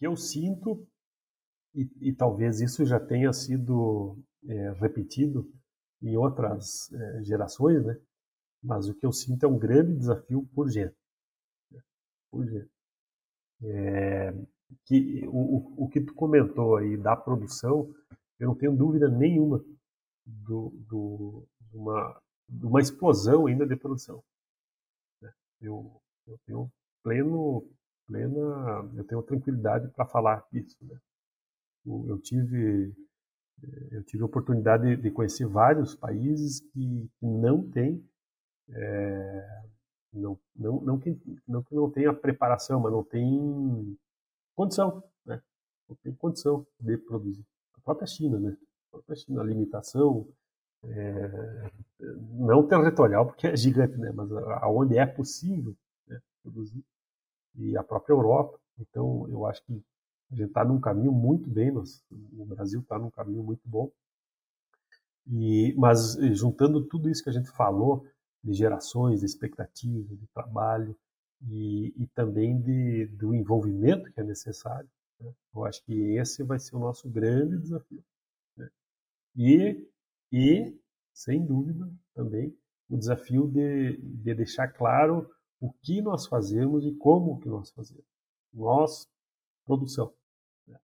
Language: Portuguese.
que eu sinto, e, e talvez isso já tenha sido é, repetido em outras é, gerações, né? mas o que eu sinto é um grande desafio urgente. Né? Urgente. É, que, o, o que tu comentou aí da produção, eu não tenho dúvida nenhuma do, do, de, uma, uma explosão ainda de produção. Né? Eu, eu tenho pleno, plena, eu tenho tranquilidade para falar isso. Né? Eu, tive eu tive a oportunidade de, conhecer vários países que não têm é, não, não, não, que, não que não tenha preparação, mas não tem condição, né? Não tem condição de produzir. A própria China, né? A própria China, a limitação, é, não territorial, porque é gigante, né? Mas aonde é possível né, produzir. E a própria Europa. Então, eu acho que a gente está num caminho muito bem, nós, o Brasil está num caminho muito bom. E, mas juntando tudo isso que a gente falou, de gerações, de expectativa, de trabalho e, e também de, do envolvimento que é necessário. Né? Eu acho que esse vai ser o nosso grande desafio. Né? E, e, sem dúvida, também o desafio de, de deixar claro o que nós fazemos e como que nós fazemos. Nós, produção. Né?